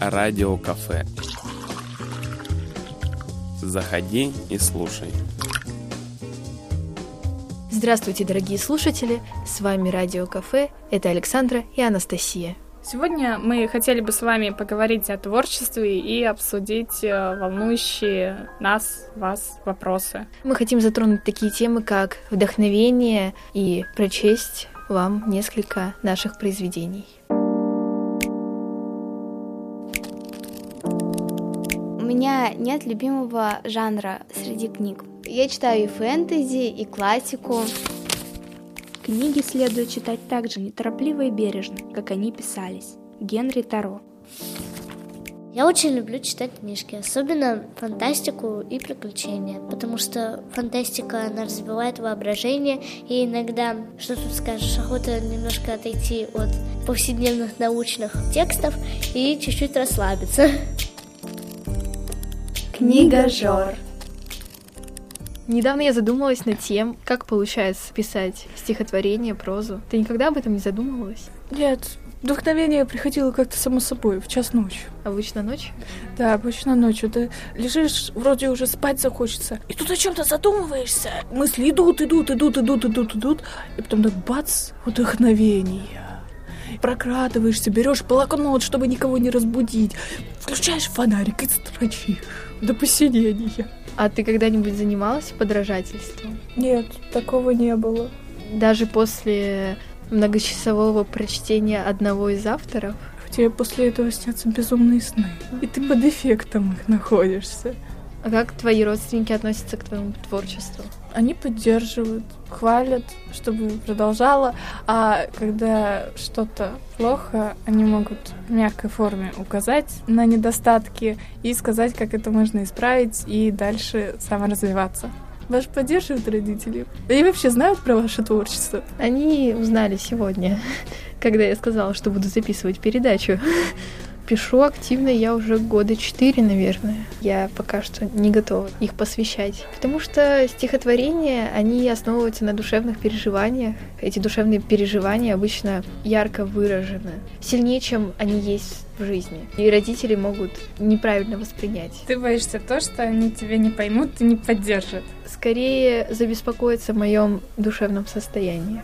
радиокафе. Заходи и слушай. Здравствуйте, дорогие слушатели! С вами Радио Кафе, это Александра и Анастасия. Сегодня мы хотели бы с вами поговорить о творчестве и обсудить э, волнующие нас, вас вопросы. Мы хотим затронуть такие темы, как вдохновение и прочесть вам несколько наших произведений. Меня нет любимого жанра среди книг. Я читаю и фэнтези, и классику. Книги следует читать так же неторопливо и бережно, как они писались. Генри Таро. Я очень люблю читать книжки, особенно фантастику и приключения, потому что фантастика, она развивает воображение, и иногда, что тут скажешь, охота немножко отойти от повседневных научных текстов и чуть-чуть расслабиться. Книга Жор. Недавно я задумалась над тем, как получается писать стихотворение, прозу. Ты никогда об этом не задумывалась? Нет, вдохновение приходило как-то само собой, в час ночи. Обычно ночью? Да, обычно ночью. Ты лежишь, вроде уже спать захочется, и тут о чем-то задумываешься. Мысли идут, идут, идут, идут, идут, идут, и потом так бац, вдохновение. Прокрадываешься, берешь блокнот, чтобы никого не разбудить, включаешь фонарик и строчишь до посинения. А ты когда-нибудь занималась подражательством? Нет, такого не было. Даже после многочасового прочтения одного из авторов? Тебе после этого снятся безумные сны, и ты под эффектом их находишься. А как твои родственники относятся к твоему творчеству? Они поддерживают, хвалят, чтобы продолжала, а когда что-то плохо, они могут в мягкой форме указать на недостатки и сказать, как это можно исправить и дальше саморазвиваться. Вас поддерживают родители? Они вообще знают про ваше творчество? Они узнали сегодня, когда я сказала, что буду записывать передачу пишу активно я уже года четыре, наверное. Я пока что не готова их посвящать. Потому что стихотворения, они основываются на душевных переживаниях. Эти душевные переживания обычно ярко выражены. Сильнее, чем они есть в жизни. И родители могут неправильно воспринять. Ты боишься то, что они тебя не поймут и не поддержат? Скорее забеспокоиться в моем душевном состоянии.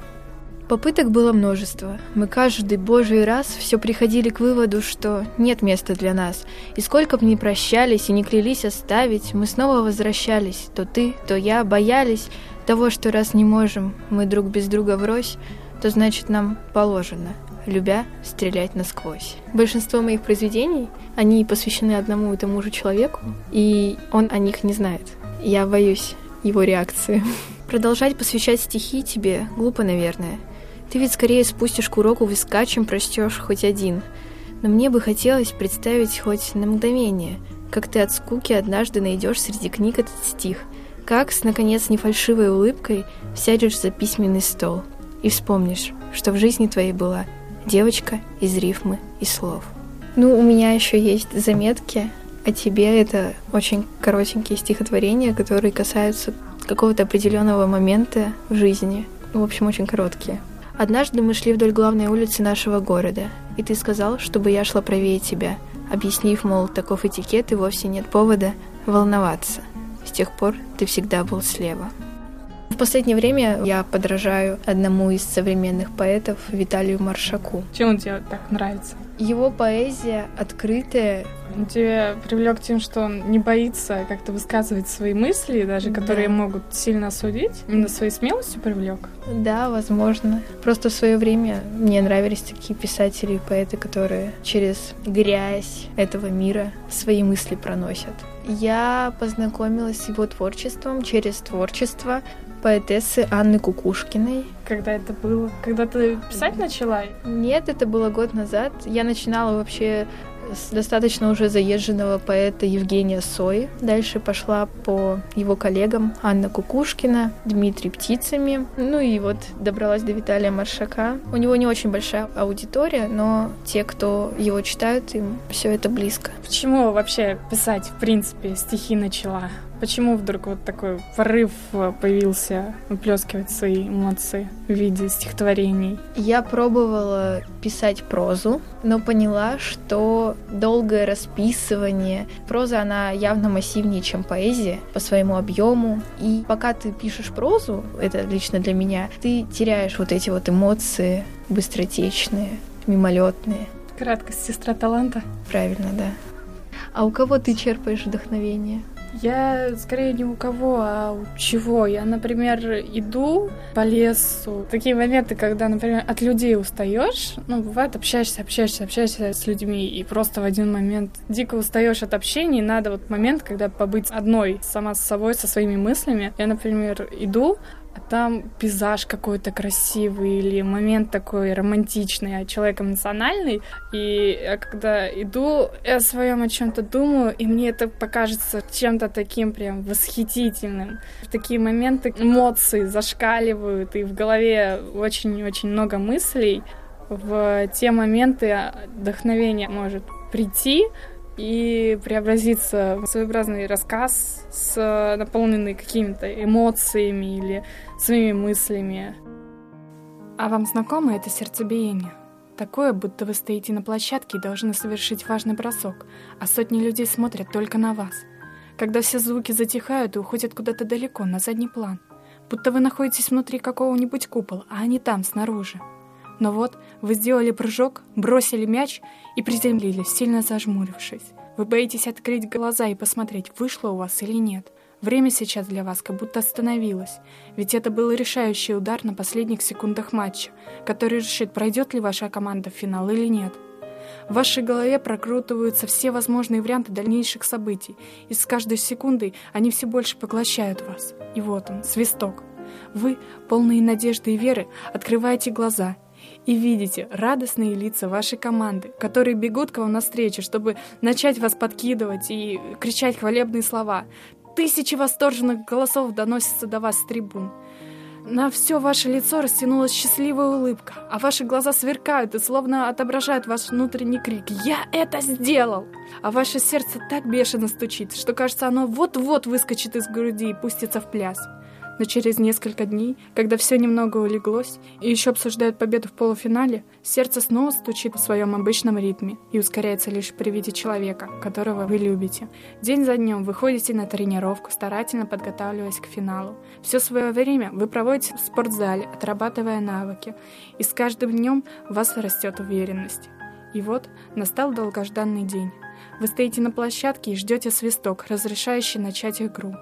Попыток было множество. Мы каждый божий раз все приходили к выводу, что нет места для нас. И сколько бы ни прощались и не клялись оставить, мы снова возвращались. То ты, то я боялись того, что раз не можем мы друг без друга врозь, то значит нам положено, любя, стрелять насквозь. Большинство моих произведений, они посвящены одному и тому же человеку, и он о них не знает. Я боюсь его реакции. Продолжать посвящать стихи тебе глупо, наверное — ты ведь скорее спустишь курок у виска, чем прочтешь хоть один. Но мне бы хотелось представить хоть на мгновение, как ты от скуки однажды найдешь среди книг этот стих, как с, наконец, нефальшивой улыбкой сядешь за письменный стол и вспомнишь, что в жизни твоей была девочка из рифмы и слов. Ну, у меня еще есть заметки о тебе. Это очень коротенькие стихотворения, которые касаются какого-то определенного момента в жизни. В общем, очень короткие. Однажды мы шли вдоль главной улицы нашего города, и ты сказал, чтобы я шла правее тебя, объяснив, мол, таков этикет и вовсе нет повода волноваться. С тех пор ты всегда был слева. В последнее время я подражаю одному из современных поэтов Виталию Маршаку. Чем он тебе так нравится? Его поэзия открытая. Он тебя привлек тем, что он не боится как-то высказывать свои мысли, даже Да. которые могут сильно осудить. Именно своей смелостью привлек. Да, возможно. Просто в свое время мне нравились такие писатели и поэты, которые через грязь этого мира свои мысли проносят. Я познакомилась с его творчеством через творчество поэтессы Анны Кукушкиной. Когда это было? Когда ты писать начала? Нет, это было год назад. Я начинала вообще достаточно уже заезженного поэта Евгения Сои. Дальше пошла по его коллегам Анна Кукушкина, Дмитрий Птицами. Ну и вот добралась до Виталия Маршака. У него не очень большая аудитория, но те, кто его читают, им все это близко. Почему вообще писать, в принципе, стихи начала? Почему вдруг вот такой порыв появился выплескивать свои эмоции в виде стихотворений? Я пробовала писать прозу, но поняла, что долгое расписывание, проза, она явно массивнее, чем поэзия по своему объему. И пока ты пишешь прозу, это лично для меня, ты теряешь вот эти вот эмоции быстротечные, мимолетные. Краткость сестра таланта. Правильно, да. А у кого ты черпаешь вдохновение? Я скорее не у кого, а у чего. Я, например, иду по лесу. Такие моменты, когда, например, от людей устаешь. Ну, бывает, общаешься, общаешься, общаешься с людьми, и просто в один момент дико устаешь от общения, и надо вот момент, когда побыть одной, сама с собой, со своими мыслями. Я, например, иду, а там пейзаж какой-то красивый или момент такой романтичный, а человек эмоциональный. И я когда иду, я о своем о чем-то думаю, и мне это покажется чем-то таким прям восхитительным. В такие моменты эмоции зашкаливают, и в голове очень-очень много мыслей. В те моменты вдохновение может прийти, и преобразиться в своеобразный рассказ, с, наполненный какими-то эмоциями или своими мыслями. А вам знакомо это сердцебиение? Такое, будто вы стоите на площадке и должны совершить важный бросок, а сотни людей смотрят только на вас. Когда все звуки затихают и уходят куда-то далеко, на задний план. Будто вы находитесь внутри какого-нибудь купола, а они там, снаружи. Но вот вы сделали прыжок, бросили мяч и приземлились, сильно зажмурившись. Вы боитесь открыть глаза и посмотреть, вышло у вас или нет. Время сейчас для вас как будто остановилось, ведь это был решающий удар на последних секундах матча, который решит, пройдет ли ваша команда в финал или нет. В вашей голове прокрутываются все возможные варианты дальнейших событий, и с каждой секундой они все больше поглощают вас. И вот он, свисток. Вы, полные надежды и веры, открываете глаза и видите радостные лица вашей команды, которые бегут к вам навстречу, чтобы начать вас подкидывать и кричать хвалебные слова. Тысячи восторженных голосов доносятся до вас с трибун. На все ваше лицо растянулась счастливая улыбка, а ваши глаза сверкают и словно отображают ваш внутренний крик «Я это сделал!» А ваше сердце так бешено стучит, что кажется, оно вот-вот выскочит из груди и пустится в пляс. Но через несколько дней, когда все немного улеглось и еще обсуждают победу в полуфинале, сердце снова стучит в своем обычном ритме и ускоряется лишь при виде человека, которого вы любите. День за днем вы ходите на тренировку, старательно подготавливаясь к финалу. Все свое время вы проводите в спортзале, отрабатывая навыки, и с каждым днем у вас растет уверенность. И вот настал долгожданный день. Вы стоите на площадке и ждете свисток, разрешающий начать игру.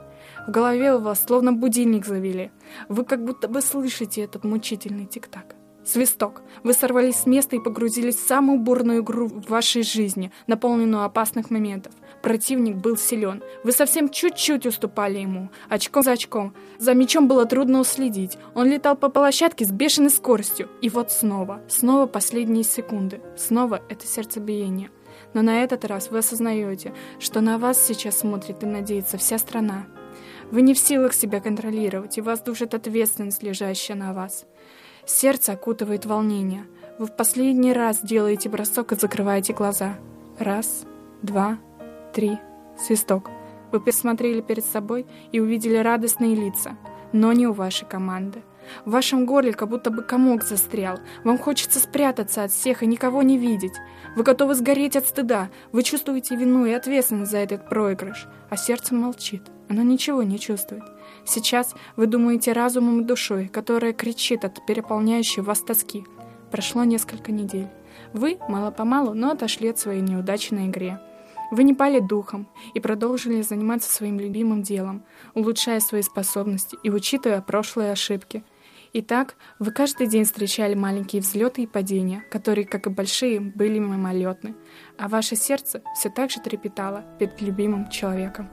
В голове у вас словно будильник завели. Вы как будто бы слышите этот мучительный тик-так. Свисток. Вы сорвались с места и погрузились в самую бурную игру в вашей жизни, наполненную опасных моментов. Противник был силен. Вы совсем чуть-чуть уступали ему, очком за очком. За мячом было трудно уследить. Он летал по площадке с бешеной скоростью. И вот снова, снова последние секунды. Снова это сердцебиение. Но на этот раз вы осознаете, что на вас сейчас смотрит и надеется вся страна. Вы не в силах себя контролировать, и вас душит ответственность, лежащая на вас. Сердце окутывает волнение. Вы в последний раз делаете бросок и закрываете глаза. Раз, два, три, свисток. Вы посмотрели перед собой и увидели радостные лица, но не у вашей команды. В вашем горле как будто бы комок застрял. Вам хочется спрятаться от всех и никого не видеть. Вы готовы сгореть от стыда. Вы чувствуете вину и ответственность за этот проигрыш. А сердце молчит. Оно ничего не чувствует. Сейчас вы думаете разумом и душой, которая кричит от переполняющей вас тоски. Прошло несколько недель. Вы, мало-помалу, но отошли от своей неудачи на. Вы не пали духом и продолжили заниматься своим любимым делом, улучшая свои способности и учитывая прошлые ошибки. Итак, вы каждый день встречали маленькие взлеты и падения, которые, как и большие, были мимолетны, а ваше сердце все так же трепетало перед любимым человеком.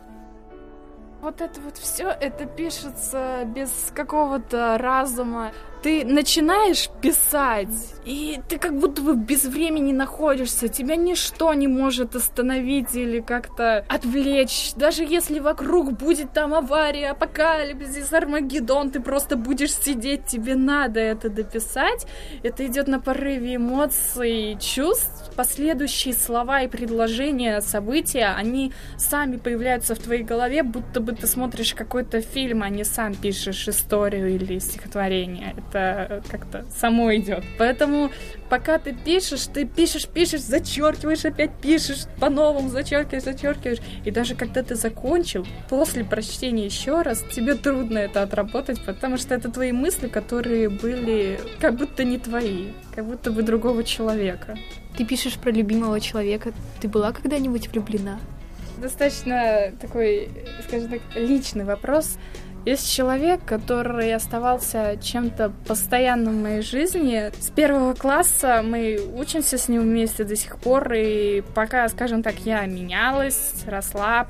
Вот это вот все, это пишется без какого-то разума. Ты начинаешь писать, и ты как будто бы без времени находишься, тебя ничто не может остановить или как-то отвлечь. Даже если вокруг будет там авария, апокалипсис, Армагеддон, ты просто будешь сидеть, тебе надо это дописать. Это идет на порыве эмоций, чувств. Последующие слова и предложения, события, они сами появляются в твоей голове, будто бы ты смотришь какой-то фильм, а не сам пишешь историю или стихотворение. Это как-то само идет. Поэтому пока ты пишешь, ты пишешь, пишешь, зачеркиваешь, опять пишешь, по-новому зачеркиваешь, зачеркиваешь. И даже когда ты закончил, после прочтения еще раз, тебе трудно это отработать, потому что это твои мысли, которые были как будто не твои, как будто бы другого человека. Ты пишешь про любимого человека. Ты была когда-нибудь влюблена? Достаточно такой, скажем так, личный вопрос. Есть человек, который оставался чем-то постоянным в моей жизни. С первого класса мы учимся с ним вместе до сих пор, и пока, скажем так, я менялась, росла,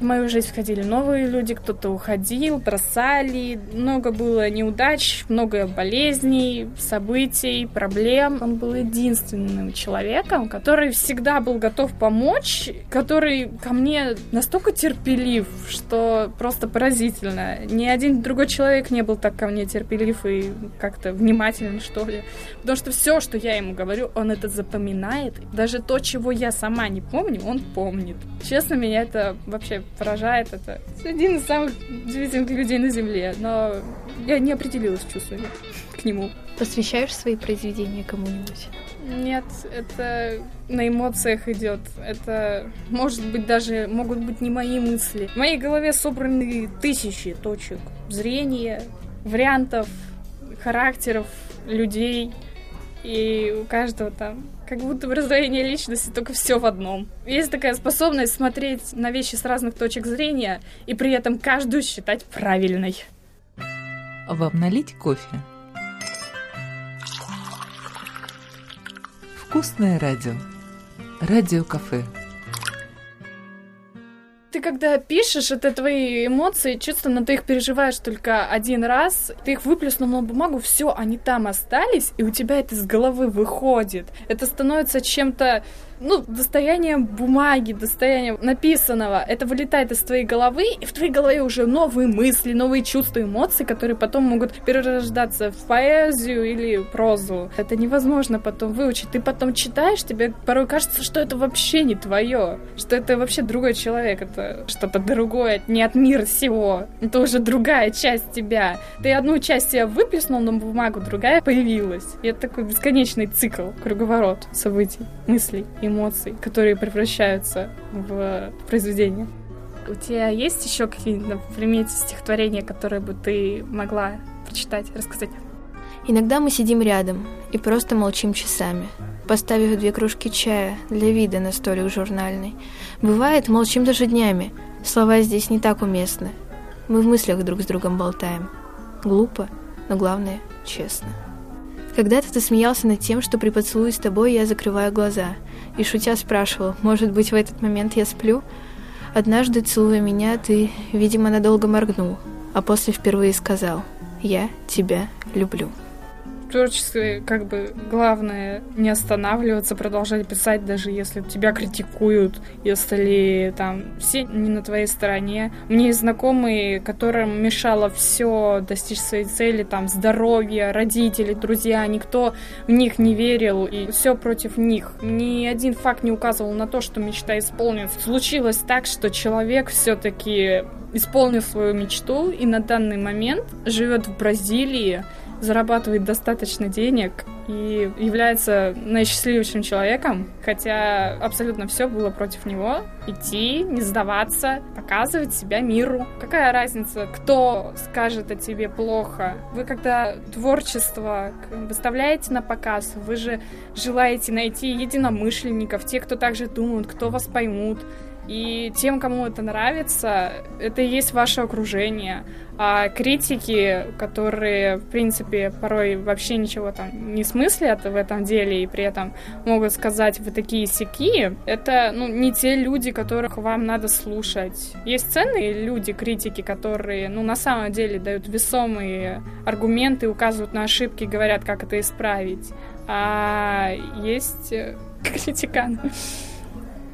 в мою жизнь входили новые люди, кто-то уходил, бросали, много было неудач, много болезней, событий, проблем. Он был единственным человеком, который всегда был готов помочь, который ко мне настолько терпелив, что просто поразительно. Ни один другой человек не был так ко мне терпелив и как-то внимателен, что ли. Потому что все, что я ему говорю, он это запоминает. Даже то, чего я сама не помню, он помнит. Честно, меня это вообще поражает. Это один из самых удивительных людей на Земле. Но я не определилась чувствами к нему. Посвящаешь свои произведения кому-нибудь? Нет, это на эмоциях идет. Это, может быть, даже могут быть не мои мысли. В моей голове собраны тысячи точек зрения, вариантов, характеров людей. И у каждого там как будто бы раздвоение личности, только все в одном. Есть такая способность смотреть на вещи с разных точек зрения и при этом каждую считать правильной. Вам налить кофе? Вкусное радио. Радио-кафе ты когда пишешь, это твои эмоции, чувства, но ты их переживаешь только один раз, ты их выплеснул на бумагу, все, они там остались, и у тебя это с головы выходит. Это становится чем-то ну, достоянием бумаги, достоянием написанного. Это вылетает из твоей головы, и в твоей голове уже новые мысли, новые чувства, эмоции, которые потом могут перерождаться в поэзию или прозу. Это невозможно потом выучить. Ты потом читаешь, тебе порой кажется, что это вообще не твое, что это вообще другой человек, это что-то другое, не от мира всего. Это уже другая часть тебя. Ты одну часть себя выплеснул на бумагу, другая появилась. И это такой бесконечный цикл, круговорот событий, мыслей эмоций, которые превращаются в произведение. У тебя есть еще какие-то в примете стихотворения, которые бы ты могла прочитать, рассказать? Иногда мы сидим рядом и просто молчим часами, поставив две кружки чая для вида на столик журнальный. Бывает, молчим даже днями. Слова здесь не так уместны. Мы в мыслях друг с другом болтаем. Глупо, но главное — честно. Когда-то ты смеялся над тем, что при поцелуе с тобой я закрываю глаза, и шутя спрашивал, может быть, в этот момент я сплю? Однажды, целуя меня, ты, видимо, надолго моргнул, а после впервые сказал «Я тебя люблю» творчестве как бы главное не останавливаться, продолжать писать, даже если тебя критикуют, если там все не на твоей стороне. Мне есть знакомые, которым мешало все достичь своей цели, там здоровье, родители, друзья, никто в них не верил, и все против них. Ни один факт не указывал на то, что мечта исполнится. Случилось так, что человек все-таки исполнил свою мечту и на данный момент живет в Бразилии, зарабатывает достаточно денег и является наисчастливейшим человеком, хотя абсолютно все было против него. Идти, не сдаваться, показывать себя миру. Какая разница, кто скажет о тебе плохо? Вы когда творчество выставляете на показ, вы же желаете найти единомышленников, те, кто также думают, кто вас поймут, И тем, кому это нравится, это и есть ваше окружение. А критики, которые, в принципе, порой вообще ничего там не смыслят в этом деле и при этом могут сказать вы такие сики, это ну, не те люди, которых вам надо слушать. Есть ценные люди, критики, которые ну, на самом деле дают весомые аргументы, указывают на ошибки, говорят, как это исправить. А есть э, критиканы.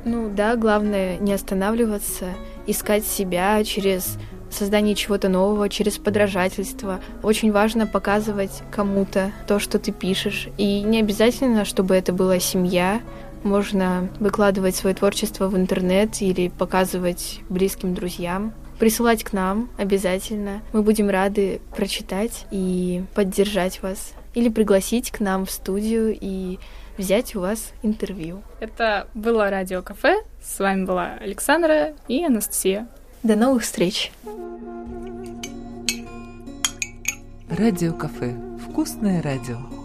Ну да, главное не останавливаться, искать себя через создание чего-то нового, через подражательство. Очень важно показывать кому-то то, что ты пишешь. И не обязательно, чтобы это была семья. Можно выкладывать свое творчество в интернет или показывать близким друзьям. Присылать к нам обязательно. Мы будем рады прочитать и поддержать вас. Или пригласить к нам в студию и взять у вас интервью. Это было Радио Кафе. С вами была Александра и Анастасия. До новых встреч! Радио Кафе. Вкусное радио.